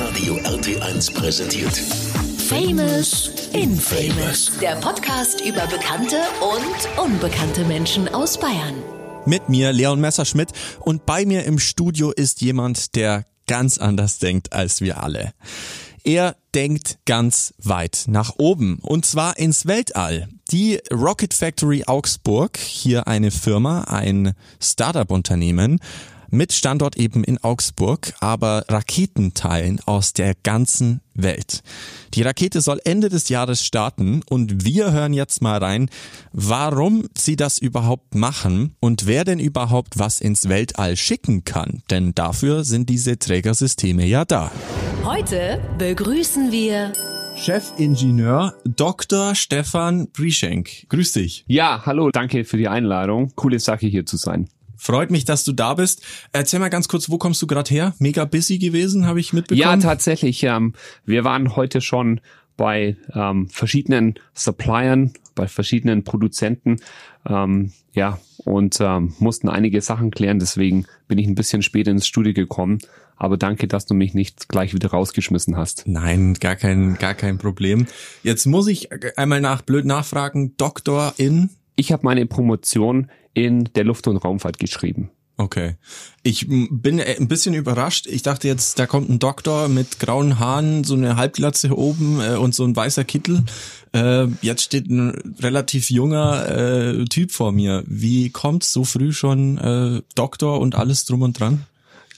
Hitradio RT1 präsentiert. Famous Infamous. Der Podcast über bekannte und unbekannte Menschen aus Bayern. Mit mir Leon Messerschmidt und bei mir im Studio ist jemand, der ganz anders denkt als wir alle. Er denkt ganz weit nach oben und zwar ins Weltall. Die Rocket Factory Augsburg, hier eine Firma, ein Startup-Unternehmen, mit Standort eben in Augsburg, aber Raketenteilen aus der ganzen Welt. Die Rakete soll Ende des Jahres starten und wir hören jetzt mal rein, warum sie das überhaupt machen und wer denn überhaupt was ins Weltall schicken kann, denn dafür sind diese Trägersysteme ja da. Heute begrüßen wir Chefingenieur Dr. Stefan Brieschenk. Grüß dich. Ja, hallo, danke für die Einladung. Coole Sache hier zu sein. Freut mich, dass du da bist. Erzähl mal ganz kurz, wo kommst du gerade her? Mega busy gewesen, habe ich mitbekommen. Ja, tatsächlich. Ähm, wir waren heute schon bei ähm, verschiedenen Suppliern, bei verschiedenen Produzenten, ähm, ja, und ähm, mussten einige Sachen klären. Deswegen bin ich ein bisschen später ins Studio gekommen. Aber danke, dass du mich nicht gleich wieder rausgeschmissen hast. Nein, gar kein, gar kein Problem. Jetzt muss ich einmal nach blöd nachfragen. Doktor in? Ich habe meine Promotion in der Luft- und Raumfahrt geschrieben. Okay. Ich bin äh, ein bisschen überrascht. Ich dachte jetzt, da kommt ein Doktor mit grauen Haaren, so eine Halbglatze oben äh, und so ein weißer Kittel. Äh, jetzt steht ein relativ junger äh, Typ vor mir. Wie kommt's so früh schon äh, Doktor und alles drum und dran?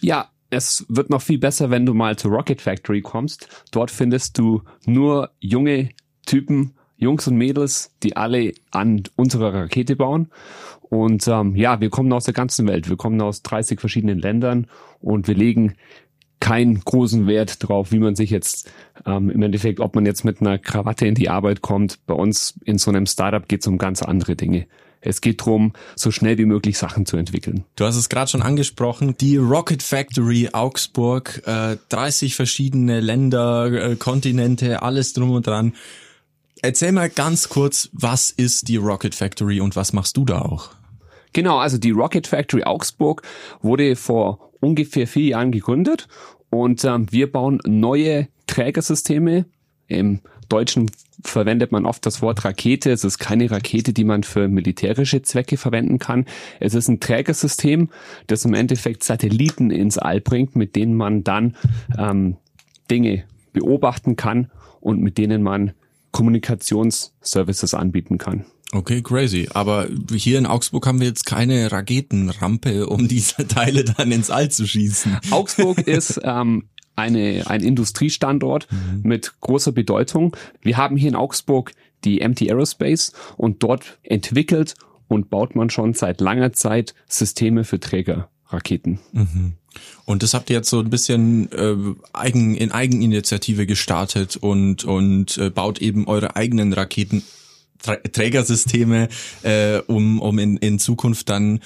Ja, es wird noch viel besser, wenn du mal zur Rocket Factory kommst. Dort findest du nur junge Typen, Jungs und Mädels, die alle an unserer Rakete bauen. Und ähm, ja, wir kommen aus der ganzen Welt. Wir kommen aus 30 verschiedenen Ländern und wir legen keinen großen Wert drauf, wie man sich jetzt ähm, im Endeffekt, ob man jetzt mit einer Krawatte in die Arbeit kommt. Bei uns in so einem Startup geht es um ganz andere Dinge. Es geht darum, so schnell wie möglich Sachen zu entwickeln. Du hast es gerade schon angesprochen, die Rocket Factory Augsburg, äh, 30 verschiedene Länder, äh, Kontinente, alles drum und dran. Erzähl mal ganz kurz, was ist die Rocket Factory und was machst du da auch? Genau, also die Rocket Factory Augsburg wurde vor ungefähr vier Jahren gegründet und ähm, wir bauen neue Trägersysteme. Im Deutschen verwendet man oft das Wort Rakete. Es ist keine Rakete, die man für militärische Zwecke verwenden kann. Es ist ein Trägersystem, das im Endeffekt Satelliten ins All bringt, mit denen man dann ähm, Dinge beobachten kann und mit denen man Kommunikationsservices anbieten kann. Okay, crazy. Aber hier in Augsburg haben wir jetzt keine Raketenrampe, um diese Teile dann ins All zu schießen. Augsburg ist ähm, eine, ein Industriestandort mhm. mit großer Bedeutung. Wir haben hier in Augsburg die MT Aerospace und dort entwickelt und baut man schon seit langer Zeit Systeme für Trägerraketen. Mhm. Und das habt ihr jetzt so ein bisschen äh, eigen, in Eigeninitiative gestartet und, und äh, baut eben eure eigenen Raketen Trägersysteme, äh, um, um in, in Zukunft dann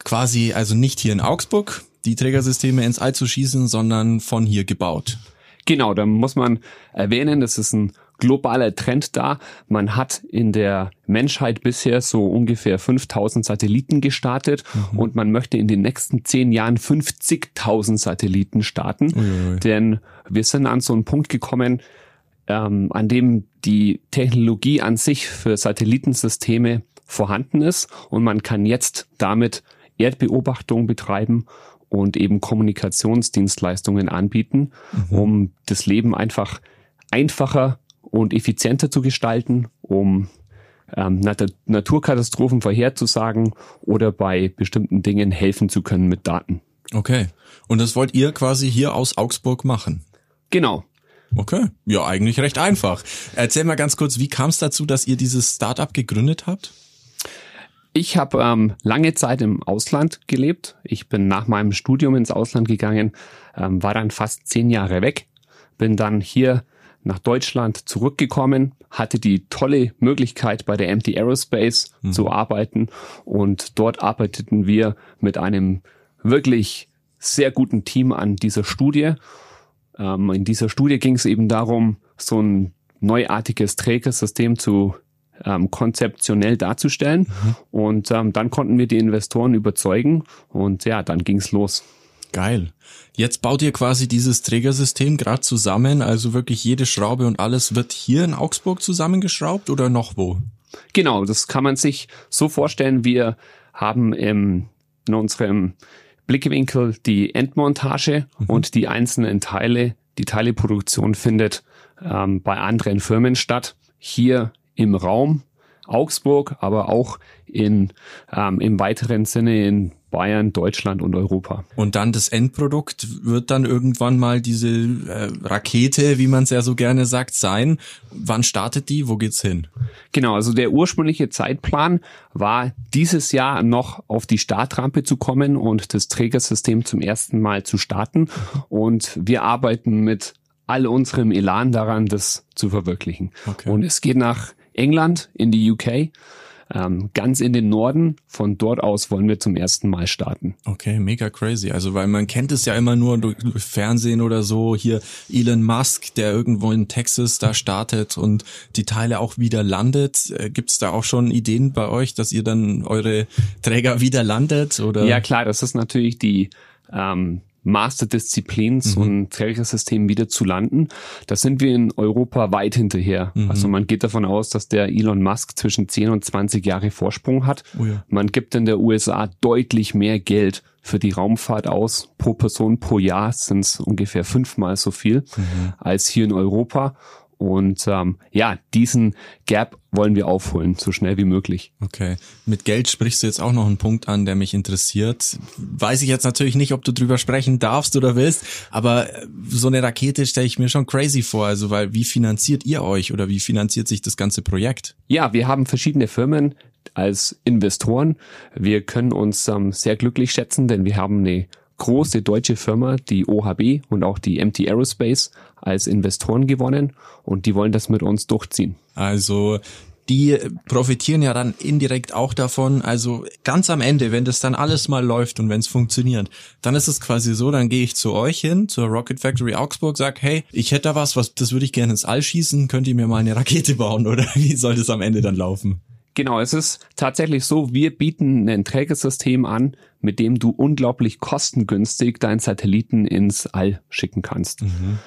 quasi, also nicht hier in Augsburg die Trägersysteme ins All zu schießen, sondern von hier gebaut. Genau, da muss man erwähnen, das ist ein globaler Trend da. Man hat in der Menschheit bisher so ungefähr 5000 Satelliten gestartet mhm. und man möchte in den nächsten zehn Jahren 50.000 Satelliten starten. Uiui. Denn wir sind an so einen Punkt gekommen, ähm, an dem die Technologie an sich für Satellitensysteme vorhanden ist und man kann jetzt damit Erdbeobachtung betreiben und eben Kommunikationsdienstleistungen anbieten, mhm. um das Leben einfach einfacher und effizienter zu gestalten, um ähm, Nat Naturkatastrophen vorherzusagen oder bei bestimmten Dingen helfen zu können mit Daten. Okay. Und das wollt ihr quasi hier aus Augsburg machen? Genau. Okay, ja, eigentlich recht einfach. Erzähl mal ganz kurz, wie kam es dazu, dass ihr dieses Startup gegründet habt? Ich habe ähm, lange Zeit im Ausland gelebt. Ich bin nach meinem Studium ins Ausland gegangen, ähm, war dann fast zehn Jahre weg, bin dann hier nach Deutschland zurückgekommen, hatte die tolle Möglichkeit bei der MT Aerospace mhm. zu arbeiten und dort arbeiteten wir mit einem wirklich sehr guten Team an dieser Studie ähm, in dieser Studie ging es eben darum, so ein neuartiges Trägersystem zu ähm, konzeptionell darzustellen. Mhm. Und ähm, dann konnten wir die Investoren überzeugen und ja, dann ging's los. Geil. Jetzt baut ihr quasi dieses Trägersystem gerade zusammen, also wirklich jede Schraube und alles wird hier in Augsburg zusammengeschraubt oder noch wo? Genau, das kann man sich so vorstellen. Wir haben im, in unserem Blickwinkel die Endmontage mhm. und die einzelnen Teile. Die Teileproduktion findet ähm, bei anderen Firmen statt. Hier im Raum Augsburg, aber auch in, ähm, im weiteren Sinne in Bayern, Deutschland und Europa. Und dann das Endprodukt wird dann irgendwann mal diese äh, Rakete, wie man es ja so gerne sagt, sein. Wann startet die? Wo geht's hin? Genau, also der ursprüngliche Zeitplan war dieses Jahr noch auf die Startrampe zu kommen und das Trägersystem zum ersten Mal zu starten. Und wir arbeiten mit all unserem Elan daran, das zu verwirklichen. Okay. Und es geht nach England, in die UK, ähm, ganz in den Norden. Von dort aus wollen wir zum ersten Mal starten. Okay, mega crazy. Also weil man kennt es ja immer nur durch, durch Fernsehen oder so. Hier Elon Musk, der irgendwo in Texas da startet und die Teile auch wieder landet. Äh, Gibt es da auch schon Ideen bei euch, dass ihr dann eure Träger wieder landet? Oder? Ja klar, das ist natürlich die ähm, Masterdisziplin, so mhm. ein Trägersystem wieder zu landen. Da sind wir in Europa weit hinterher. Mhm. Also man geht davon aus, dass der Elon Musk zwischen 10 und 20 Jahre Vorsprung hat. Oh ja. Man gibt in der USA deutlich mehr Geld für die Raumfahrt aus. Pro Person pro Jahr sind es ungefähr fünfmal so viel mhm. als hier in Europa. Und ähm, ja, diesen Gap wollen wir aufholen, so schnell wie möglich. Okay. Mit Geld sprichst du jetzt auch noch einen Punkt an, der mich interessiert. Weiß ich jetzt natürlich nicht, ob du drüber sprechen darfst oder willst, aber äh, so eine Rakete stelle ich mir schon crazy vor. Also, weil wie finanziert ihr euch oder wie finanziert sich das ganze Projekt? Ja, wir haben verschiedene Firmen als Investoren. Wir können uns ähm, sehr glücklich schätzen, denn wir haben eine große deutsche Firma, die OHB und auch die MT Aerospace als Investoren gewonnen und die wollen das mit uns durchziehen. Also die profitieren ja dann indirekt auch davon. Also ganz am Ende, wenn das dann alles mal läuft und wenn es funktioniert, dann ist es quasi so, dann gehe ich zu euch hin, zur Rocket Factory Augsburg, sag, hey, ich hätte da was, was das würde ich gerne ins All schießen, könnt ihr mir mal eine Rakete bauen oder wie soll das am Ende dann laufen? Genau, es ist tatsächlich so, wir bieten ein Trägersystem an, mit dem du unglaublich kostengünstig deinen Satelliten ins All schicken kannst. Mhm.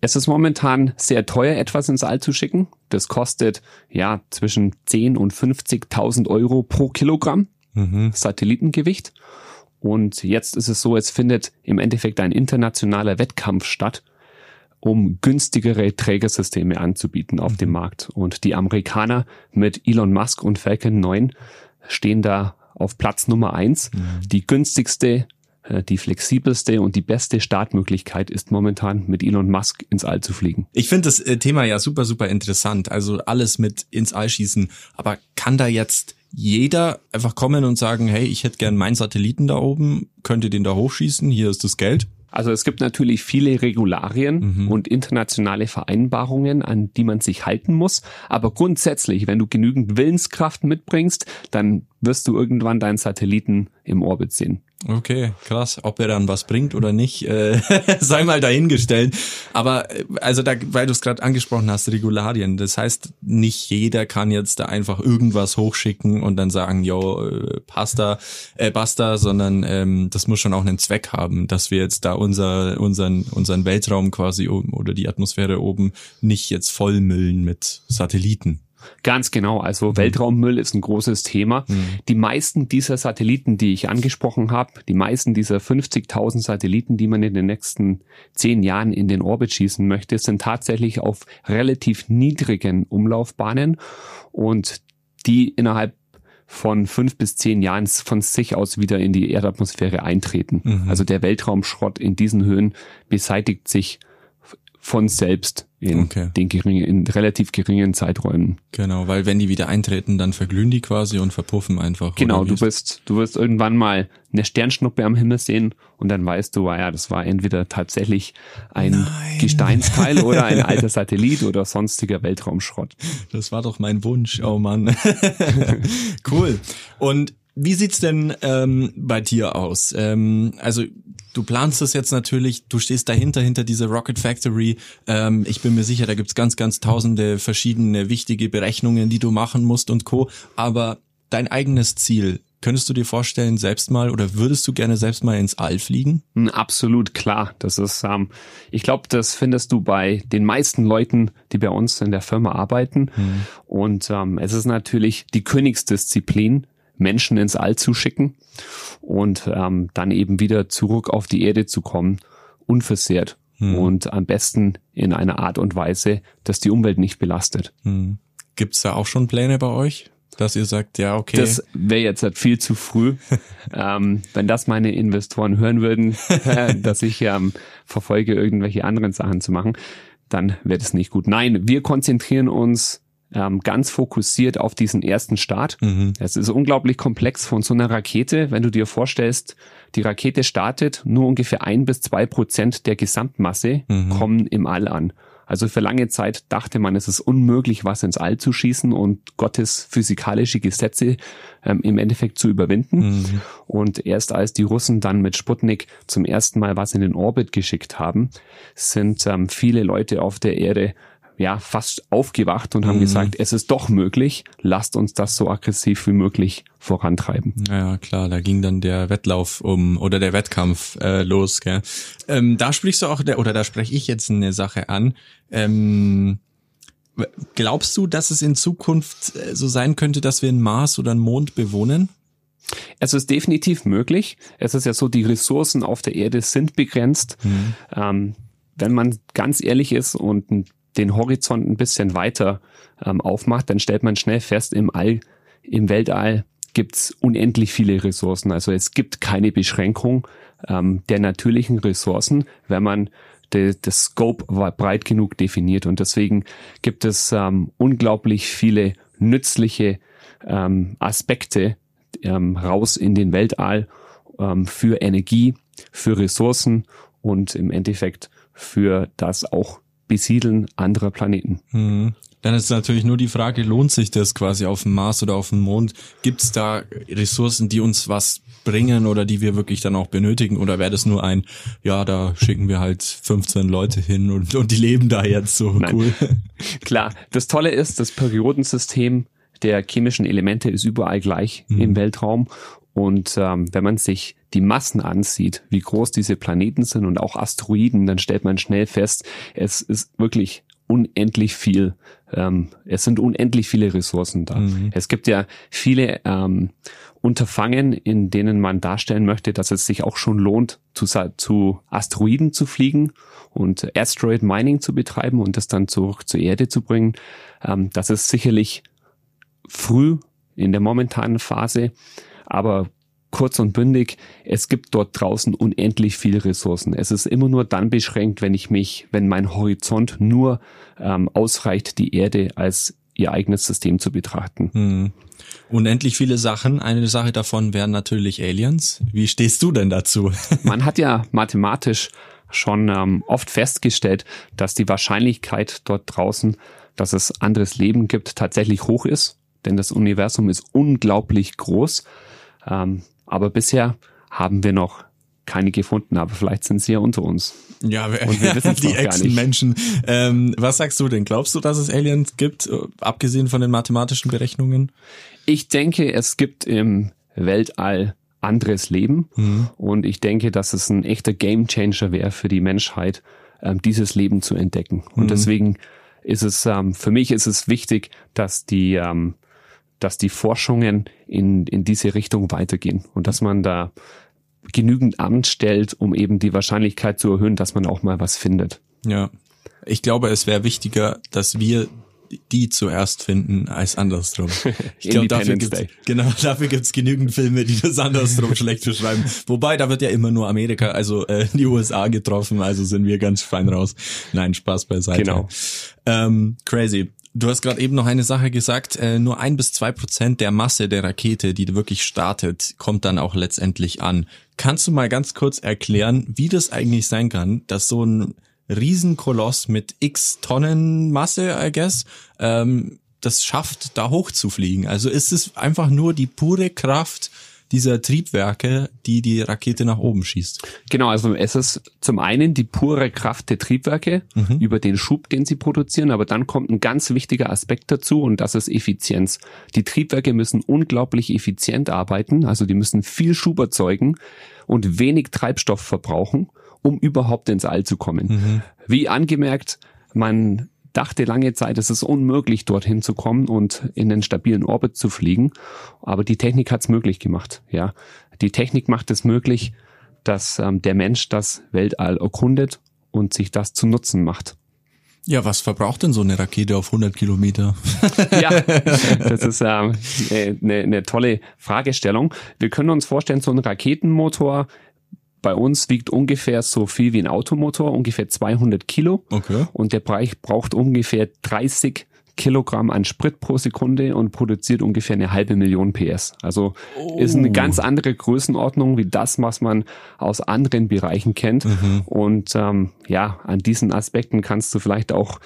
Es ist momentan sehr teuer, etwas ins All zu schicken. Das kostet ja zwischen 10 und 50.000 Euro pro Kilogramm mhm. Satellitengewicht. Und jetzt ist es so, es findet im Endeffekt ein internationaler Wettkampf statt um günstigere Trägersysteme anzubieten auf dem mhm. Markt. Und die Amerikaner mit Elon Musk und Falcon 9 stehen da auf Platz Nummer eins. Mhm. Die günstigste, äh, die flexibelste und die beste Startmöglichkeit ist momentan mit Elon Musk ins All zu fliegen. Ich finde das äh, Thema ja super, super interessant. Also alles mit ins All schießen. Aber kann da jetzt jeder einfach kommen und sagen, hey, ich hätte gern meinen Satelliten da oben, könnt ihr den da hochschießen, hier ist das Geld? Also es gibt natürlich viele Regularien mhm. und internationale Vereinbarungen, an die man sich halten muss. Aber grundsätzlich, wenn du genügend Willenskraft mitbringst, dann wirst du irgendwann deinen Satelliten im Orbit sehen. Okay, krass. Ob er dann was bringt oder nicht, äh, sei mal dahingestellt. Aber äh, also da, weil du es gerade angesprochen hast, Regularien. Das heißt, nicht jeder kann jetzt da einfach irgendwas hochschicken und dann sagen, yo, äh, pasta, äh, basta, sondern ähm, das muss schon auch einen Zweck haben, dass wir jetzt da unser, unseren, unseren Weltraum quasi oben oder die Atmosphäre oben nicht jetzt vollmüllen mit Satelliten. Ganz genau. Also mhm. Weltraummüll ist ein großes Thema. Mhm. Die meisten dieser Satelliten, die ich angesprochen habe, die meisten dieser 50.000 Satelliten, die man in den nächsten zehn Jahren in den Orbit schießen möchte, sind tatsächlich auf relativ niedrigen Umlaufbahnen und die innerhalb von fünf bis zehn Jahren von sich aus wieder in die Erdatmosphäre eintreten. Mhm. Also der Weltraumschrott in diesen Höhen beseitigt sich von selbst in okay. den geringen, in relativ geringen Zeiträumen. Genau, weil wenn die wieder eintreten, dann verglühen die quasi und verpuffen einfach. Genau, du wirst, du wirst irgendwann mal eine Sternschnuppe am Himmel sehen und dann weißt du, ah ja, das war entweder tatsächlich ein Nein. Gesteinsteil oder ein alter Satellit oder sonstiger Weltraumschrott. Das war doch mein Wunsch, oh Mann. cool. Und wie sieht's denn ähm, bei dir aus? Ähm, also du planst das jetzt natürlich, du stehst dahinter, hinter dieser Rocket Factory. Ähm, ich bin mir sicher, da gibt's ganz, ganz tausende verschiedene wichtige Berechnungen, die du machen musst und Co. Aber dein eigenes Ziel, könntest du dir vorstellen, selbst mal oder würdest du gerne selbst mal ins All fliegen? Hm, absolut klar. Das ist, ähm, ich glaube, das findest du bei den meisten Leuten, die bei uns in der Firma arbeiten. Mhm. Und ähm, es ist natürlich die Königsdisziplin, Menschen ins All zu schicken und ähm, dann eben wieder zurück auf die Erde zu kommen, unversehrt. Mhm. Und am besten in einer Art und Weise, dass die Umwelt nicht belastet. Mhm. Gibt es da auch schon Pläne bei euch? Dass ihr sagt, ja, okay. Das wäre jetzt halt viel zu früh. ähm, wenn das meine Investoren hören würden, dass ich ähm, verfolge, irgendwelche anderen Sachen zu machen, dann wäre das nicht gut. Nein, wir konzentrieren uns ähm, ganz fokussiert auf diesen ersten Start. Mhm. Es ist unglaublich komplex von so einer Rakete. Wenn du dir vorstellst, die Rakete startet, nur ungefähr ein bis zwei Prozent der Gesamtmasse mhm. kommen im All an. Also für lange Zeit dachte man, es ist unmöglich, was ins All zu schießen und Gottes physikalische Gesetze ähm, im Endeffekt zu überwinden. Mhm. Und erst als die Russen dann mit Sputnik zum ersten Mal was in den Orbit geschickt haben, sind ähm, viele Leute auf der Erde ja fast aufgewacht und haben mhm. gesagt, es ist doch möglich, lasst uns das so aggressiv wie möglich vorantreiben. Ja, klar, da ging dann der Wettlauf um oder der Wettkampf äh, los. Gell? Ähm, da sprichst du auch, oder da spreche ich jetzt eine Sache an. Ähm, glaubst du, dass es in Zukunft äh, so sein könnte, dass wir einen Mars oder einen Mond bewohnen? Es ist definitiv möglich. Es ist ja so, die Ressourcen auf der Erde sind begrenzt. Mhm. Ähm, wenn man ganz ehrlich ist und ein den Horizont ein bisschen weiter ähm, aufmacht, dann stellt man schnell fest, im All, im Weltall gibt's unendlich viele Ressourcen. Also es gibt keine Beschränkung ähm, der natürlichen Ressourcen, wenn man das Scope breit genug definiert. Und deswegen gibt es ähm, unglaublich viele nützliche ähm, Aspekte ähm, raus in den Weltall ähm, für Energie, für Ressourcen und im Endeffekt für das auch Besiedeln anderer Planeten. Mhm. Dann ist natürlich nur die Frage, lohnt sich das quasi auf dem Mars oder auf dem Mond? Gibt es da Ressourcen, die uns was bringen oder die wir wirklich dann auch benötigen? Oder wäre das nur ein, ja, da schicken wir halt 15 Leute hin und, und die leben da jetzt so Nein. cool? Klar, das Tolle ist, das Periodensystem der chemischen Elemente ist überall gleich mhm. im Weltraum und ähm, wenn man sich die Massen ansieht, wie groß diese Planeten sind und auch Asteroiden, dann stellt man schnell fest, es ist wirklich unendlich viel. Ähm, es sind unendlich viele Ressourcen da. Mhm. Es gibt ja viele ähm, Unterfangen, in denen man darstellen möchte, dass es sich auch schon lohnt, zu, zu Asteroiden zu fliegen und Asteroid Mining zu betreiben und das dann zurück zur Erde zu bringen. Ähm, das ist sicherlich früh in der momentanen Phase. Aber kurz und bündig, es gibt dort draußen unendlich viele Ressourcen. Es ist immer nur dann beschränkt, wenn ich mich, wenn mein Horizont nur ähm, ausreicht, die Erde als ihr eigenes System zu betrachten. Hm. Unendlich viele Sachen. Eine Sache davon wären natürlich Aliens. Wie stehst du denn dazu? Man hat ja mathematisch schon ähm, oft festgestellt, dass die Wahrscheinlichkeit dort draußen, dass es anderes Leben gibt, tatsächlich hoch ist. Denn das Universum ist unglaublich groß. Ähm, aber bisher haben wir noch keine gefunden, aber vielleicht sind sie ja unter uns. Ja, wir, Und wir die Echsen-Menschen. Ähm, was sagst du denn? Glaubst du, dass es Aliens gibt, abgesehen von den mathematischen Berechnungen? Ich denke, es gibt im Weltall anderes Leben. Mhm. Und ich denke, dass es ein echter Gamechanger wäre für die Menschheit, ähm, dieses Leben zu entdecken. Und mhm. deswegen ist es, ähm, für mich ist es wichtig, dass die, ähm, dass die Forschungen in, in diese Richtung weitergehen und dass man da genügend anstellt, um eben die Wahrscheinlichkeit zu erhöhen, dass man auch mal was findet. Ja. Ich glaube, es wäre wichtiger, dass wir die zuerst finden als andersrum. Ich glaube, dafür gibt's, genau, dafür gibt's genügend Filme, die das andersrum schlecht beschreiben. Wobei, da wird ja immer nur Amerika, also äh, die USA getroffen, also sind wir ganz fein raus. Nein, Spaß beiseite. Genau. Ähm, crazy. Du hast gerade eben noch eine Sache gesagt, äh, nur ein bis zwei Prozent der Masse der Rakete, die wirklich startet, kommt dann auch letztendlich an. Kannst du mal ganz kurz erklären, wie das eigentlich sein kann, dass so ein Riesenkoloss mit x Tonnen Masse, I guess, ähm, das schafft, da hochzufliegen? Also ist es einfach nur die pure Kraft dieser Triebwerke, die die Rakete nach oben schießt. Genau, also es ist zum einen die pure Kraft der Triebwerke mhm. über den Schub, den sie produzieren, aber dann kommt ein ganz wichtiger Aspekt dazu und das ist Effizienz. Die Triebwerke müssen unglaublich effizient arbeiten, also die müssen viel Schub erzeugen und wenig Treibstoff verbrauchen, um überhaupt ins All zu kommen. Mhm. Wie angemerkt, man dachte lange Zeit, es ist unmöglich, dorthin zu kommen und in den stabilen Orbit zu fliegen. Aber die Technik hat es möglich gemacht. Ja, die Technik macht es möglich, dass ähm, der Mensch das Weltall erkundet und sich das zu Nutzen macht. Ja, was verbraucht denn so eine Rakete auf 100 Kilometer? ja, das ist ähm, eine, eine tolle Fragestellung. Wir können uns vorstellen, so ein Raketenmotor bei uns wiegt ungefähr so viel wie ein Automotor, ungefähr 200 Kilo. Okay. Und der Bereich braucht ungefähr 30 Kilogramm an Sprit pro Sekunde und produziert ungefähr eine halbe Million PS. Also oh. ist eine ganz andere Größenordnung wie das, was man aus anderen Bereichen kennt. Mhm. Und ähm, ja, an diesen Aspekten kannst du vielleicht auch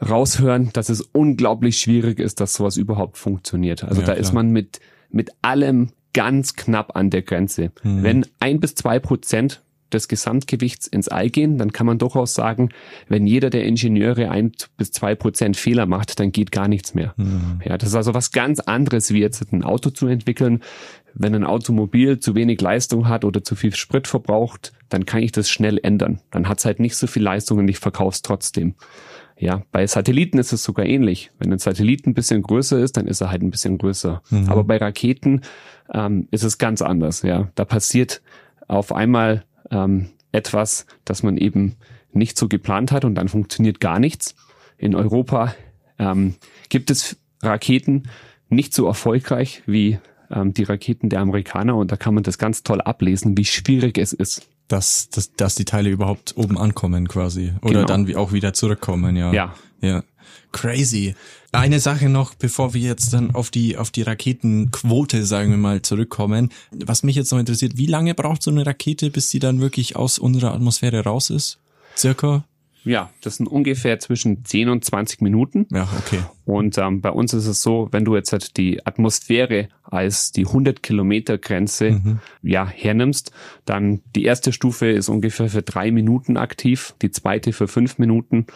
raushören, dass es unglaublich schwierig ist, dass sowas überhaupt funktioniert. Also ja, da klar. ist man mit mit allem ganz knapp an der Grenze. Mhm. Wenn ein bis zwei Prozent des Gesamtgewichts ins All gehen, dann kann man durchaus sagen, wenn jeder der Ingenieure ein bis zwei Prozent Fehler macht, dann geht gar nichts mehr. Mhm. Ja, das ist also was ganz anderes, wie jetzt ein Auto zu entwickeln. Wenn ein Automobil zu wenig Leistung hat oder zu viel Sprit verbraucht, dann kann ich das schnell ändern. Dann hat es halt nicht so viel Leistung und ich verkaufe es trotzdem. Ja, bei Satelliten ist es sogar ähnlich. Wenn ein Satellit ein bisschen größer ist, dann ist er halt ein bisschen größer. Mhm. Aber bei Raketen ähm, ist es ganz anders. Ja, da passiert auf einmal ähm, etwas, das man eben nicht so geplant hat und dann funktioniert gar nichts. In Europa ähm, gibt es Raketen nicht so erfolgreich wie ähm, die Raketen der Amerikaner und da kann man das ganz toll ablesen, wie schwierig es ist dass, dass, dass die Teile überhaupt oben ankommen quasi. Oder genau. dann auch wieder zurückkommen, ja. Ja. Ja. Crazy. Eine Sache noch, bevor wir jetzt dann auf die, auf die Raketenquote, sagen wir mal, zurückkommen. Was mich jetzt noch interessiert, wie lange braucht so eine Rakete, bis sie dann wirklich aus unserer Atmosphäre raus ist? Circa? Ja, das sind ungefähr zwischen 10 und 20 Minuten. Ja, okay. Und ähm, bei uns ist es so, wenn du jetzt halt die Atmosphäre als die 100 Kilometer Grenze mhm. ja hernimmst, dann die erste Stufe ist ungefähr für drei Minuten aktiv, die zweite für fünf Minuten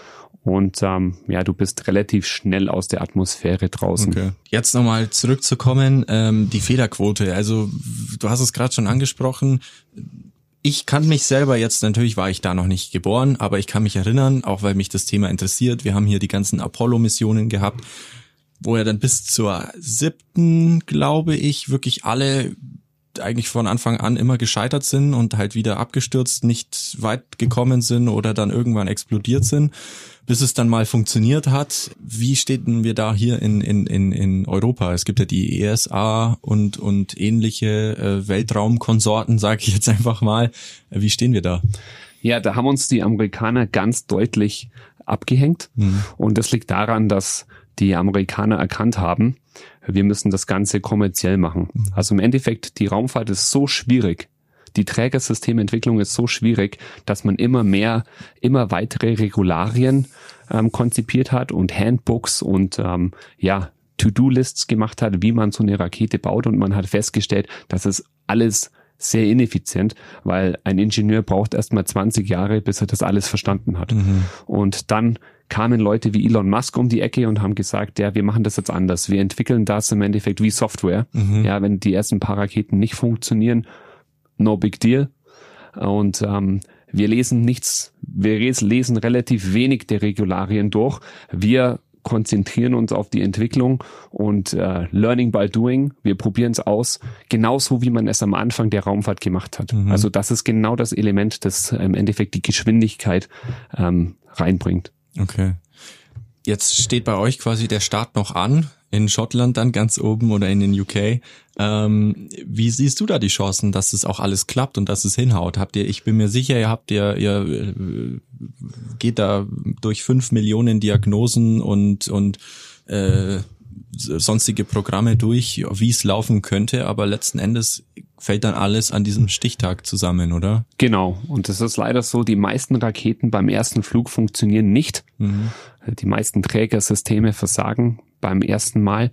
und ähm, ja, du bist relativ schnell aus der Atmosphäre draußen. Okay. Jetzt nochmal zurückzukommen, ähm, die Fehlerquote. Also du hast es gerade schon angesprochen ich kann mich selber jetzt, natürlich war ich da noch nicht geboren, aber ich kann mich erinnern, auch weil mich das Thema interessiert. Wir haben hier die ganzen Apollo-Missionen gehabt, wo ja dann bis zur siebten, glaube ich, wirklich alle eigentlich von Anfang an immer gescheitert sind und halt wieder abgestürzt, nicht weit gekommen sind oder dann irgendwann explodiert sind, bis es dann mal funktioniert hat. Wie stehen wir da hier in, in, in, in Europa? Es gibt ja die ESA und, und ähnliche äh, Weltraumkonsorten, sage ich jetzt einfach mal. Wie stehen wir da? Ja, da haben uns die Amerikaner ganz deutlich abgehängt. Mhm. Und das liegt daran, dass die Amerikaner erkannt haben, wir müssen das Ganze kommerziell machen. Mhm. Also im Endeffekt, die Raumfahrt ist so schwierig, die Trägersystementwicklung ist so schwierig, dass man immer mehr, immer weitere Regularien ähm, konzipiert hat und Handbooks und ähm, ja, To-Do-Lists gemacht hat, wie man so eine Rakete baut und man hat festgestellt, dass es alles sehr ineffizient, weil ein Ingenieur braucht erstmal 20 Jahre, bis er das alles verstanden hat. Mhm. Und dann kamen Leute wie Elon Musk um die Ecke und haben gesagt, ja, wir machen das jetzt anders. Wir entwickeln das im Endeffekt wie Software. Mhm. Ja, wenn die ersten paar Raketen nicht funktionieren, no big deal. Und ähm, wir lesen nichts, wir lesen relativ wenig der Regularien durch. Wir konzentrieren uns auf die Entwicklung und äh, Learning by Doing. Wir probieren es aus, genauso wie man es am Anfang der Raumfahrt gemacht hat. Mhm. Also das ist genau das Element, das im Endeffekt die Geschwindigkeit ähm, reinbringt. Okay. Jetzt steht bei euch quasi der Start noch an, in Schottland dann ganz oben oder in den UK. Ähm, wie siehst du da die Chancen, dass es auch alles klappt und dass es hinhaut? Habt ihr, ich bin mir sicher, ihr habt ihr, ihr äh, geht da durch fünf Millionen Diagnosen und, und äh, sonstige Programme durch, wie es laufen könnte, aber letzten Endes fällt dann alles an diesem Stichtag zusammen, oder? Genau. Und es ist leider so, die meisten Raketen beim ersten Flug funktionieren nicht. Mhm. Die meisten Trägersysteme versagen beim ersten Mal.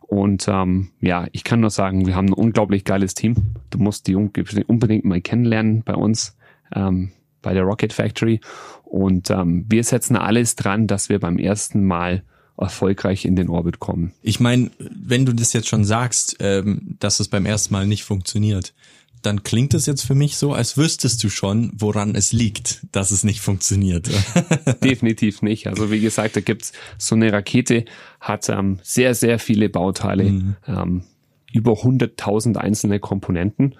Und ähm, ja, ich kann nur sagen, wir haben ein unglaublich geiles Team. Du musst die unbedingt mal kennenlernen bei uns, ähm, bei der Rocket Factory. Und ähm, wir setzen alles dran, dass wir beim ersten Mal erfolgreich in den Orbit kommen. Ich meine, wenn du das jetzt schon sagst, ähm, dass es beim ersten Mal nicht funktioniert, dann klingt es jetzt für mich so, als wüsstest du schon, woran es liegt, dass es nicht funktioniert. Definitiv nicht. Also wie gesagt, da gibt's so eine Rakete, hat ähm, sehr, sehr viele Bauteile. Mhm. Ähm, über 100.000 einzelne Komponenten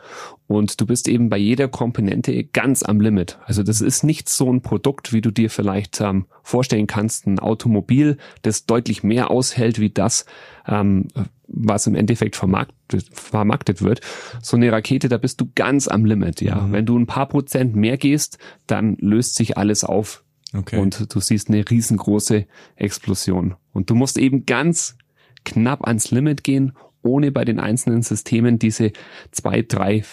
und du bist eben bei jeder Komponente ganz am Limit. Also das ist nicht so ein Produkt, wie du dir vielleicht ähm, vorstellen kannst, ein Automobil, das deutlich mehr aushält wie das, ähm, was im Endeffekt vermarktet, vermarktet wird. So eine Rakete, da bist du ganz am Limit, ja. Mhm. Wenn du ein paar Prozent mehr gehst, dann löst sich alles auf. Okay. Und du siehst eine riesengroße Explosion. Und du musst eben ganz knapp ans Limit gehen, ohne bei den einzelnen Systemen diese zwei, drei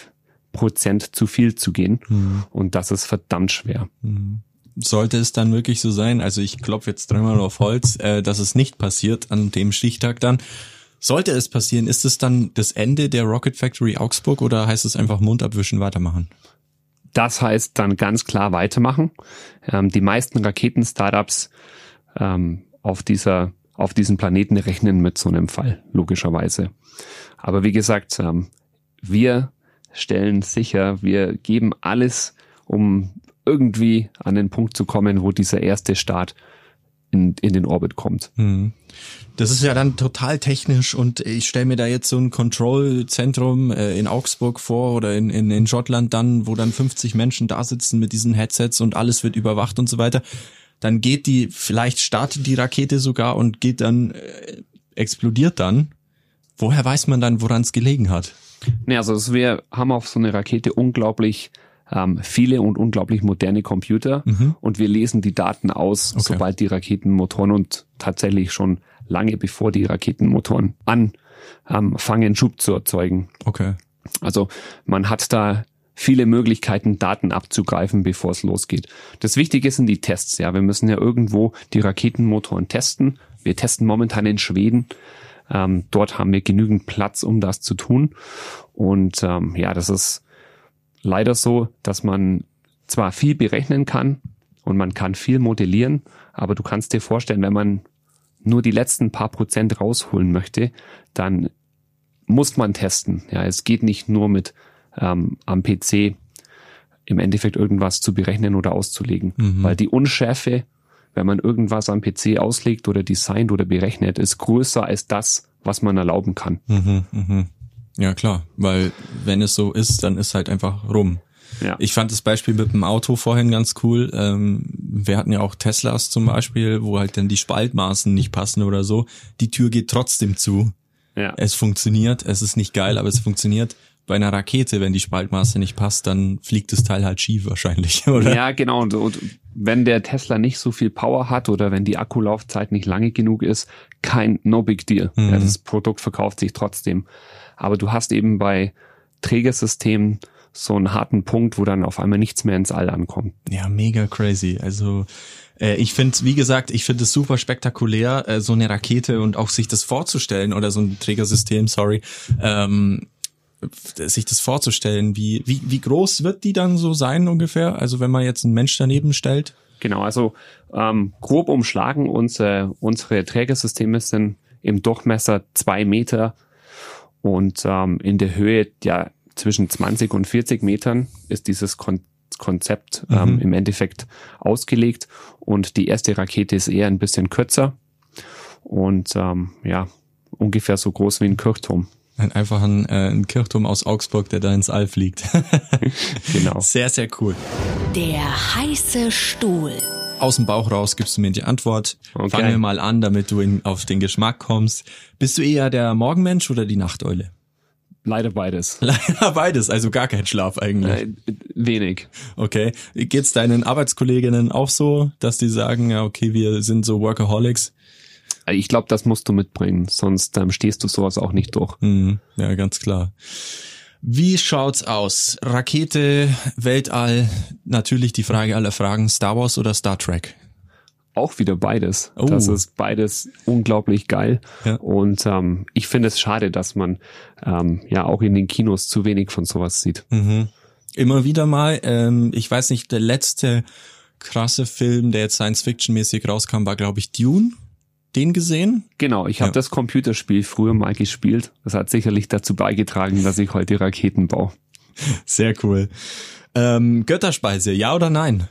Prozent zu viel zu gehen. Mhm. Und das ist verdammt schwer. Mhm. Sollte es dann wirklich so sein, also ich klopfe jetzt dreimal auf Holz, äh, dass es nicht passiert an dem Stichtag dann, sollte es passieren, ist es dann das Ende der Rocket Factory Augsburg oder heißt es einfach Mund abwischen, weitermachen? Das heißt dann ganz klar weitermachen. Ähm, die meisten Raketen-Startups ähm, auf dieser auf diesem Planeten rechnen mit so einem Fall, logischerweise. Aber wie gesagt, ähm, wir stellen sicher, wir geben alles, um irgendwie an den Punkt zu kommen, wo dieser erste Start in, in den Orbit kommt. Hm. Das ist ja dann total technisch und ich stelle mir da jetzt so ein Kontrollzentrum äh, in Augsburg vor oder in, in, in Schottland dann, wo dann 50 Menschen da sitzen mit diesen Headsets und alles wird überwacht und so weiter. Dann geht die, vielleicht startet die Rakete sogar und geht dann, äh, explodiert dann. Woher weiß man dann, woran es gelegen hat? Nee, also wir haben auf so eine Rakete unglaublich ähm, viele und unglaublich moderne Computer mhm. und wir lesen die Daten aus, okay. sobald die Raketenmotoren und tatsächlich schon lange bevor die Raketenmotoren anfangen, ähm, Schub zu erzeugen. Okay. Also man hat da viele Möglichkeiten, Daten abzugreifen, bevor es losgeht. Das Wichtige sind die Tests. Ja, wir müssen ja irgendwo die Raketenmotoren testen. Wir testen momentan in Schweden. Ähm, dort haben wir genügend Platz, um das zu tun. Und ähm, ja, das ist leider so, dass man zwar viel berechnen kann und man kann viel modellieren, aber du kannst dir vorstellen, wenn man nur die letzten paar Prozent rausholen möchte, dann muss man testen. Ja, es geht nicht nur mit ähm, am PC im Endeffekt irgendwas zu berechnen oder auszulegen, mhm. weil die Unschärfe, wenn man irgendwas am PC auslegt oder designt oder berechnet, ist größer als das, was man erlauben kann. Mhm, mh. Ja klar, weil wenn es so ist, dann ist halt einfach rum. Ja. Ich fand das Beispiel mit dem Auto vorhin ganz cool. Ähm, wir hatten ja auch Teslas zum Beispiel, wo halt dann die Spaltmaßen nicht passen oder so. Die Tür geht trotzdem zu. Ja. Es funktioniert, es ist nicht geil, aber es funktioniert. Bei einer Rakete, wenn die Spaltmaße nicht passt, dann fliegt das Teil halt schief wahrscheinlich, oder? Ja, genau. Und, und wenn der Tesla nicht so viel Power hat oder wenn die Akkulaufzeit nicht lange genug ist, kein no big deal. Mhm. Ja, das Produkt verkauft sich trotzdem. Aber du hast eben bei Trägersystemen so einen harten Punkt, wo dann auf einmal nichts mehr ins All ankommt. Ja, mega crazy. Also äh, ich finde, wie gesagt, ich finde es super spektakulär, äh, so eine Rakete und auch sich das vorzustellen oder so ein Trägersystem, sorry, ähm, sich das vorzustellen. Wie, wie, wie groß wird die dann so sein ungefähr? Also wenn man jetzt einen Mensch daneben stellt? Genau, also ähm, grob umschlagen unsere, unsere Trägersysteme sind im Durchmesser zwei Meter und ähm, in der Höhe ja zwischen 20 und 40 Metern ist dieses Kon Konzept ähm, mhm. im Endeffekt ausgelegt. Und die erste Rakete ist eher ein bisschen kürzer und ähm, ja, ungefähr so groß wie ein Kirchturm. Einfach ein, äh, ein Kirchturm aus Augsburg, der da ins All fliegt. genau. Sehr, sehr cool. Der heiße Stuhl aus dem Bauch raus gibst du mir die Antwort. Okay. Fangen wir mal an, damit du in, auf den Geschmack kommst. Bist du eher der Morgenmensch oder die Nachteule? Leider beides. Leider beides, also gar kein Schlaf eigentlich. Äh, wenig. Okay. Geht's deinen Arbeitskolleginnen auch so, dass die sagen, ja, okay, wir sind so Workaholics? Ich glaube, das musst du mitbringen, sonst ähm, stehst du sowas auch nicht durch. Mhm. Ja, ganz klar. Wie schaut's aus? Rakete, Weltall, natürlich die Frage aller Fragen, Star Wars oder Star Trek? auch wieder beides. Oh. Das ist beides unglaublich geil. Ja. Und ähm, ich finde es schade, dass man ähm, ja auch in den Kinos zu wenig von sowas sieht. Mhm. Immer wieder mal, ähm, ich weiß nicht, der letzte krasse Film, der jetzt Science-Fiction-mäßig rauskam, war, glaube ich, Dune. Den gesehen? Genau, ich habe Ja. das Computerspiel früher mal gespielt. Das hat sicherlich dazu beigetragen, dass ich heute Raketen baue. Sehr cool. Ähm, Götterspeise, ja oder nein?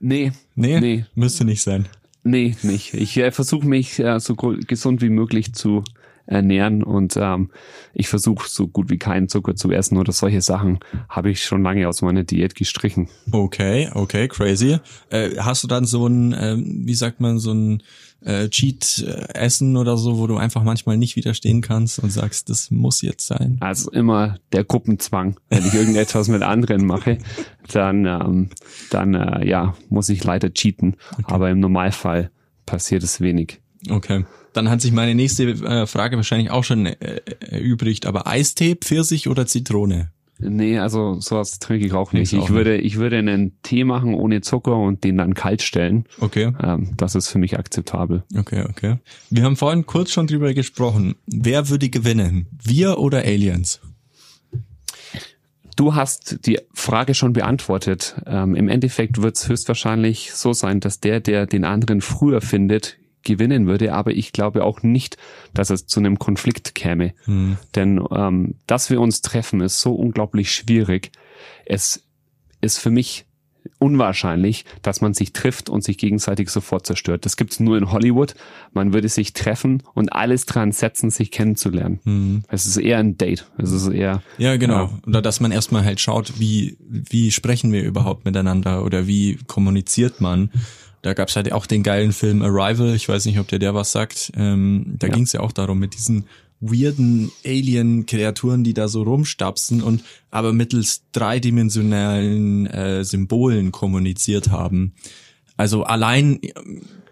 Nee, Nee, Nee. müsste nicht sein. nee, nicht. Ich äh, versuche mich äh, so gesund wie möglich zu ernähren und ähm, ich versuche so gut wie keinen Zucker zu essen oder solche Sachen habe ich schon lange aus meiner Diät gestrichen. Okay, okay, crazy. Äh, hast du dann so ein, ähm, wie sagt man, so ein äh, Cheat-Essen oder so, wo du einfach manchmal nicht widerstehen kannst und sagst, das muss jetzt sein? Also immer der Gruppenzwang. Wenn ich irgendetwas mit anderen mache, dann, ähm, dann äh, ja, muss ich leider cheaten. Aber im Normalfall passiert es wenig. Okay. Dann hat sich meine nächste äh, Frage wahrscheinlich auch schon äh, erübrigt, aber Eistee, Pfirsich oder Zitrone? Nee, also sowas trinke ich auch nicht. Ich auch Ich würde, ich würde einen Tee machen ohne Zucker und den dann kalt stellen. Okay, Ähm, das ist für mich akzeptabel. okay, okay. Wir haben vorhin kurz schon drüber gesprochen. Wer würde gewinnen? Wir oder Aliens? Du hast die Frage schon beantwortet. Ähm, Im Endeffekt wird es höchstwahrscheinlich so sein, dass der, der den anderen früher findet, gewinnen würde. Aber ich glaube auch nicht, dass es zu einem Konflikt käme. Denn ähm, dass wir uns treffen, ist so unglaublich schwierig. Es ist für mich unwahrscheinlich, dass man sich trifft und sich gegenseitig sofort zerstört. Das gibt's nur in Hollywood. Man würde sich treffen und alles dran setzen, sich kennenzulernen. Es ist eher ein Date. Es ist eher Ja, genau. Oder dass man erstmal halt schaut, wie, wie sprechen wir überhaupt miteinander oder wie kommuniziert man. Da gab's halt auch den geilen Film Arrival, ich weiß nicht, ob der der was sagt. Ähm, da Ja. ging's ja auch darum, mit diesen weirden Alien-Kreaturen, die da so rumstapsen und aber mittels dreidimensionalen äh, Symbolen kommuniziert haben. Also allein,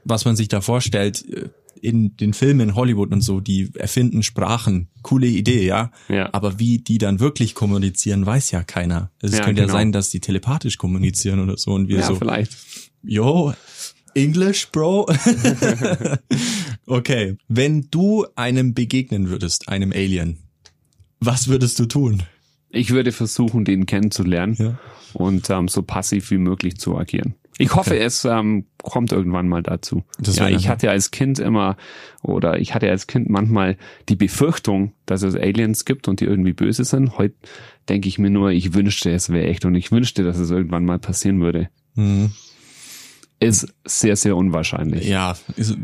was man sich da vorstellt, äh, in den Filmen in Hollywood und so, die erfinden Sprachen. Coole Idee, ja. Ja. Aber wie die dann wirklich kommunizieren, weiß ja keiner. Es Ja, könnte ja genau. sein, dass die telepathisch kommunizieren oder so und wir ja, so, vielleicht. yo, English, Bro. okay. Wenn du einem begegnen würdest, einem Alien, was würdest du tun? Ich würde versuchen, den kennenzulernen Ja. und ähm, so passiv wie möglich zu agieren. Ich hoffe, es ähm, kommt irgendwann mal dazu. Ja, ich hatte als Kind immer oder ich hatte als Kind manchmal die Befürchtung, dass es Aliens gibt und die irgendwie böse sind. Heute denke ich mir nur, ich wünschte, es wäre echt und ich wünschte, dass es irgendwann mal passieren würde. Mhm. Ist sehr, sehr unwahrscheinlich. Ja,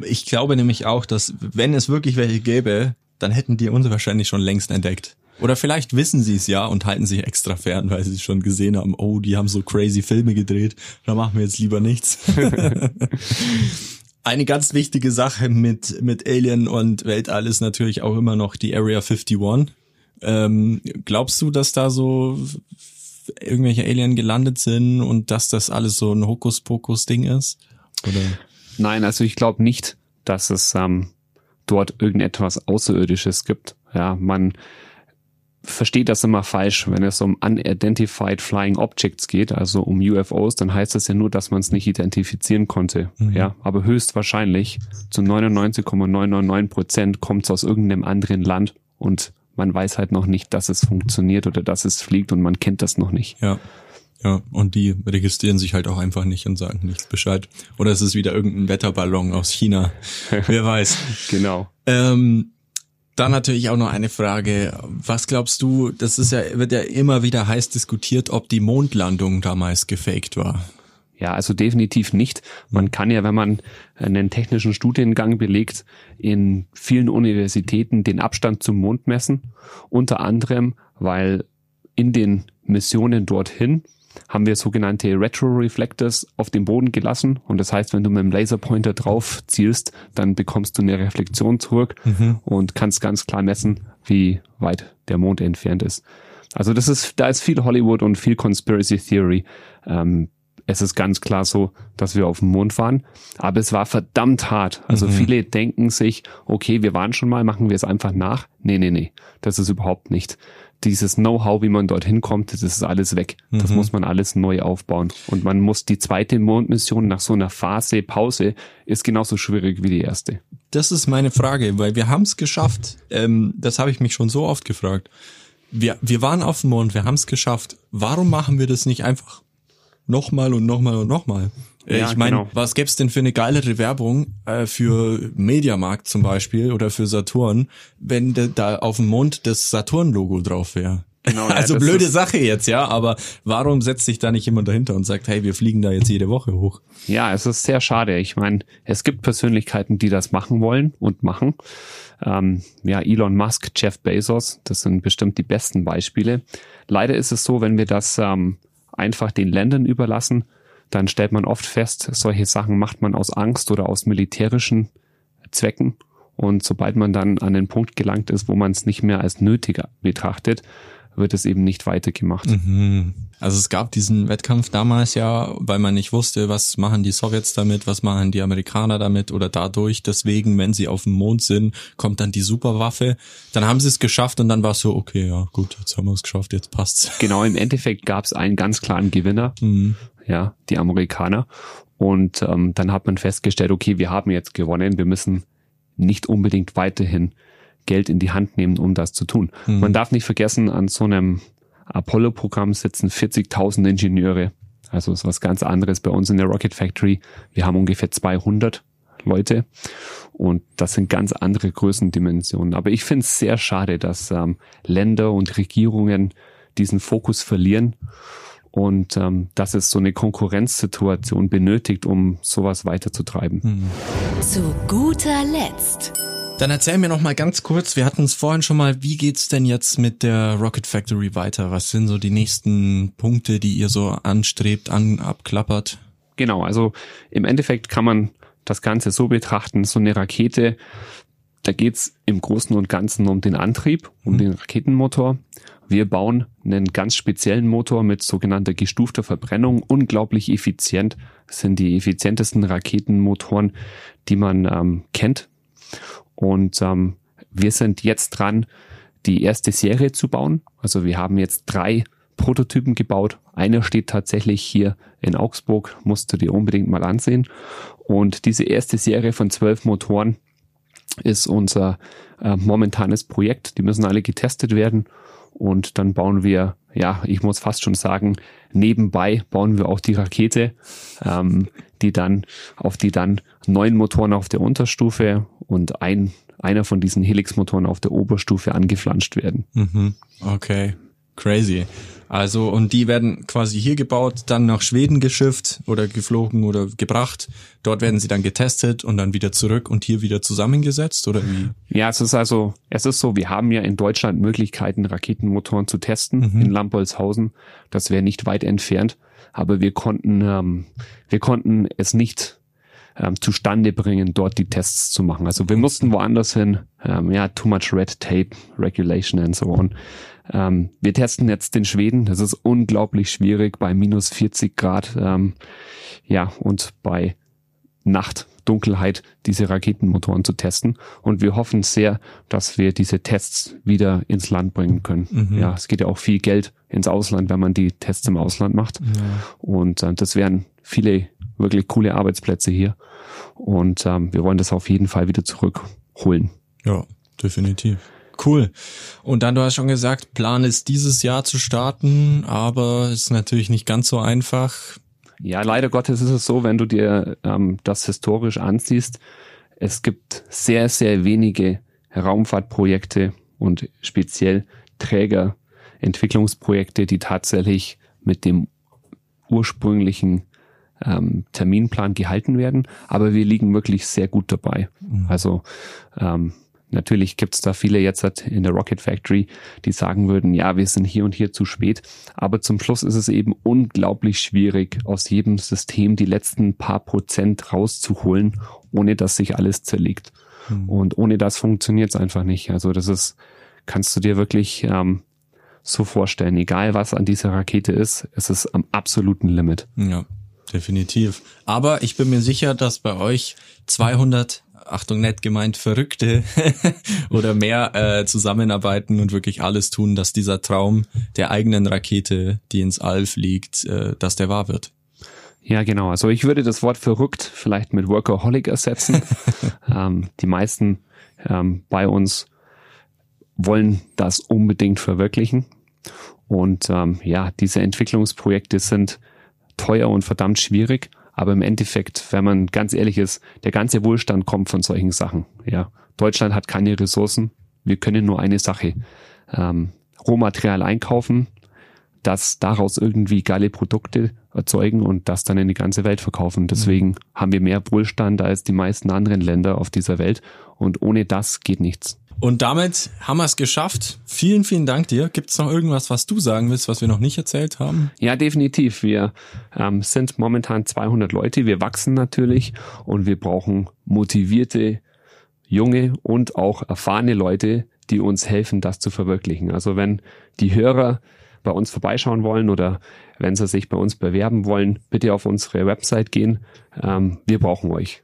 ich glaube nämlich auch, dass wenn es wirklich welche gäbe, dann hätten die uns wahrscheinlich schon längst entdeckt. Oder vielleicht wissen sie es ja und halten sich extra fern, weil sie schon gesehen haben, oh, die haben so crazy Filme gedreht, da machen wir jetzt lieber nichts. Eine ganz wichtige Sache mit, mit Alien und Weltall ist natürlich auch immer noch die Area 51. Ähm, glaubst du, dass da so irgendwelche Alien gelandet sind und dass das alles so ein Hokuspokus-Ding ist? Oder? Nein, also ich glaube nicht, dass es ähm, dort irgendetwas Außerirdisches gibt. Ja, man versteht das immer falsch, wenn es um Unidentified Flying Objects geht, also um UFOs, dann heißt das ja nur, dass man es nicht identifizieren konnte. Ja, aber höchstwahrscheinlich zu 99,999 Prozent kommt es aus irgendeinem anderen Land und man weiß halt noch nicht, dass es funktioniert oder dass es fliegt und man kennt das noch nicht. Ja. Ja, und die registrieren sich halt auch einfach nicht und sagen nichts Bescheid. Oder es ist wieder irgendein Wetterballon aus China. Wer weiß. Genau. Ähm, dann natürlich auch noch eine Frage. Was glaubst du, das ist ja, wird ja immer wieder heiß diskutiert, ob die Mondlandung damals gefaked war. Ja, also definitiv nicht. Man kann ja, wenn man einen technischen Studiengang belegt, in vielen Universitäten den Abstand zum Mond messen. Unter anderem, weil in den Missionen dorthin haben wir sogenannte Retroreflectors auf dem Boden gelassen. Und das heißt, wenn du mit dem Laserpointer drauf zielst, dann bekommst du eine Reflexion zurück und kannst ganz klar messen, wie weit der Mond entfernt ist. Also das ist, da ist viel Hollywood und viel Conspiracy Theory. Ähm, es ist ganz klar so, dass wir auf dem Mond waren, aber es war verdammt hart. Also viele denken sich, okay, wir waren schon mal, machen wir es einfach nach. Nee, nee, nee, das ist überhaupt nicht dieses Know-how, wie man dorthin kommt, das ist alles weg. Das Mhm. muss man alles neu aufbauen. Und man muss die zweite Mondmission nach so einer Phase, Pause, ist genauso schwierig wie die erste. Das ist meine Frage, weil wir haben es geschafft. Ähm, das habe ich mich schon so oft gefragt. Wir, wir waren auf dem Mond, wir haben es geschafft. Warum machen wir das nicht einfach nochmal und nochmal und nochmal? Äh, Ja, ich meine, genau. was gäb's denn für eine geilere Werbung äh, für Mediamarkt zum Beispiel oder für Saturn, wenn da auf dem Mond das Saturn-Logo drauf wäre? Genau, ja, also blöde Sache jetzt, ja, aber warum setzt sich da nicht jemand dahinter und sagt, hey, wir fliegen da jetzt jede Woche hoch? Ja, es ist sehr schade. Ich meine, es gibt Persönlichkeiten, die das machen wollen und machen. Ähm, ja, Elon Musk, Jeff Bezos, das sind bestimmt die besten Beispiele. Leider ist es so, wenn wir das ähm, einfach den Ländern überlassen, dann stellt man oft fest, solche Sachen macht man aus Angst oder aus militärischen Zwecken. Und sobald man dann an den Punkt gelangt ist, wo man es nicht mehr als nötig betrachtet, wird es eben nicht weitergemacht. Also es gab diesen Wettkampf damals ja, weil man nicht wusste, was machen die Sowjets damit, was machen die Amerikaner damit oder dadurch. Deswegen, wenn sie auf dem Mond sind, kommt dann die Superwaffe. Dann haben sie es geschafft und dann war es so, okay, ja gut, jetzt haben wir es geschafft, jetzt passt's. Genau, im Endeffekt gab es einen ganz klaren Gewinner, ja, die Amerikaner. Und ähm, dann hat man festgestellt, okay, wir haben jetzt gewonnen, wir müssen nicht unbedingt weiterhin Geld in die Hand nehmen, um das zu tun. Man darf nicht vergessen, an so einem Apollo-Programm sitzen 40.000 Ingenieure. Also ist was ganz anderes bei uns in der Rocket Factory. Wir haben ungefähr 200 Leute und das sind ganz andere Größendimensionen. Aber ich finde es sehr schade, dass ähm, Länder und Regierungen diesen Fokus verlieren und ähm, dass es so eine Konkurrenzsituation benötigt, um sowas weiterzutreiben. Zu guter Letzt. Dann erzähl mir noch mal ganz kurz, wir hatten es vorhin schon mal, wie geht's denn jetzt mit der Rocket Factory weiter? Was sind so die nächsten Punkte, die ihr so anstrebt, an, abklappert? Genau, also im Endeffekt kann man das Ganze so betrachten, so eine Rakete, da geht's im Großen und Ganzen um den Antrieb, um den Raketenmotor. Wir bauen einen ganz speziellen Motor mit sogenannter gestufter Verbrennung, unglaublich effizient. Das sind die effizientesten Raketenmotoren, die man ähm, kennt. Und ähm, wir sind jetzt dran, die erste Serie zu bauen. Also wir haben jetzt drei Prototypen gebaut. Einer steht tatsächlich hier in Augsburg, musst du dir unbedingt mal ansehen. Und diese erste Serie von zwölf Motoren ist unser äh, momentanes Projekt. Die müssen alle getestet werden. Und dann bauen wir, ja, ich muss fast schon sagen, nebenbei bauen wir auch die Rakete, ähm, die dann, auf die dann neun Motoren auf der Unterstufe und ein, einer von diesen Helix-Motoren auf der Oberstufe angeflanscht werden. Okay, crazy. Also, und die werden quasi hier gebaut, dann nach Schweden geschifft oder geflogen oder gebracht. Dort werden sie dann getestet und dann wieder zurück und hier wieder zusammengesetzt oder wie? Ja, es ist also, es ist so, wir haben ja in Deutschland Möglichkeiten, Raketenmotoren zu testen in Lambolzhausen. Das wäre nicht weit entfernt, aber wir konnten, ähm, wir konnten es nicht ähm, zustande bringen, dort die Tests zu machen. Also wir mussten woanders hin. Ähm, ja, too much red tape, regulation and so on. Ähm, wir testen jetzt in Schweden. Das ist unglaublich schwierig bei minus 40 Grad. Ähm, ja, und bei Nacht, Dunkelheit diese Raketenmotoren zu testen. Und wir hoffen sehr, dass wir diese Tests wieder ins Land bringen können. Ja, es geht ja auch viel Geld ins Ausland, wenn man die Tests im Ausland macht. Und äh, das wären viele wirklich coole Arbeitsplätze hier. Und ähm, wir wollen das auf jeden Fall wieder zurückholen. Ja, definitiv. Cool. Und dann, du hast schon gesagt, Plan ist dieses Jahr zu starten, aber ist natürlich nicht ganz so einfach. Ja, leider Gottes ist es so, wenn du dir ähm, das historisch ansiehst, es gibt sehr, sehr wenige Raumfahrtprojekte und speziell Trägerentwicklungsprojekte, die tatsächlich mit dem ursprünglichen ähm, Terminplan gehalten werden. Aber wir liegen wirklich sehr gut dabei. Also ähm, Natürlich gibt's da viele jetzt halt in der Rocket Factory, die sagen würden, ja, wir sind hier und hier zu spät. Aber zum Schluss ist es eben unglaublich schwierig, aus jedem System die letzten paar Prozent rauszuholen, ohne dass sich alles zerlegt. Und ohne das funktioniert's einfach nicht. Also das ist, kannst du dir wirklich ähm, so vorstellen, egal was an dieser Rakete ist, es ist am absoluten Limit. Ja, definitiv. Aber ich bin mir sicher, dass bei euch 200 Achtung nett gemeint, Verrückte oder mehr äh, zusammenarbeiten und wirklich alles tun, dass dieser Traum der eigenen Rakete, die ins All fliegt, äh, dass der wahr wird. Ja, genau. Also ich würde das Wort verrückt vielleicht mit Workaholic ersetzen. ähm, die meisten ähm, bei uns wollen das unbedingt verwirklichen. Und ähm, ja, diese Entwicklungsprojekte sind teuer und verdammt schwierig. Aber im Endeffekt, wenn man ganz ehrlich ist, der ganze Wohlstand kommt von solchen Sachen. Ja, Deutschland hat keine Ressourcen. Wir können nur eine Sache: ähm, Rohmaterial einkaufen, das daraus irgendwie geile Produkte erzeugen und das dann in die ganze Welt verkaufen. Deswegen mhm. haben wir mehr Wohlstand als die meisten anderen Länder auf dieser Welt. Und ohne das geht nichts. Und damit haben wir es geschafft. Vielen, vielen Dank dir. Gibt es noch irgendwas, was du sagen willst, was wir noch nicht erzählt haben? Ja, definitiv. Wir ähm, sind momentan 200 Leute. Wir wachsen natürlich und wir brauchen motivierte, junge und auch erfahrene Leute, die uns helfen, das zu verwirklichen. Also wenn die Hörer bei uns vorbeischauen wollen oder wenn sie sich bei uns bewerben wollen, bitte auf unsere Website gehen. Ähm, wir brauchen euch.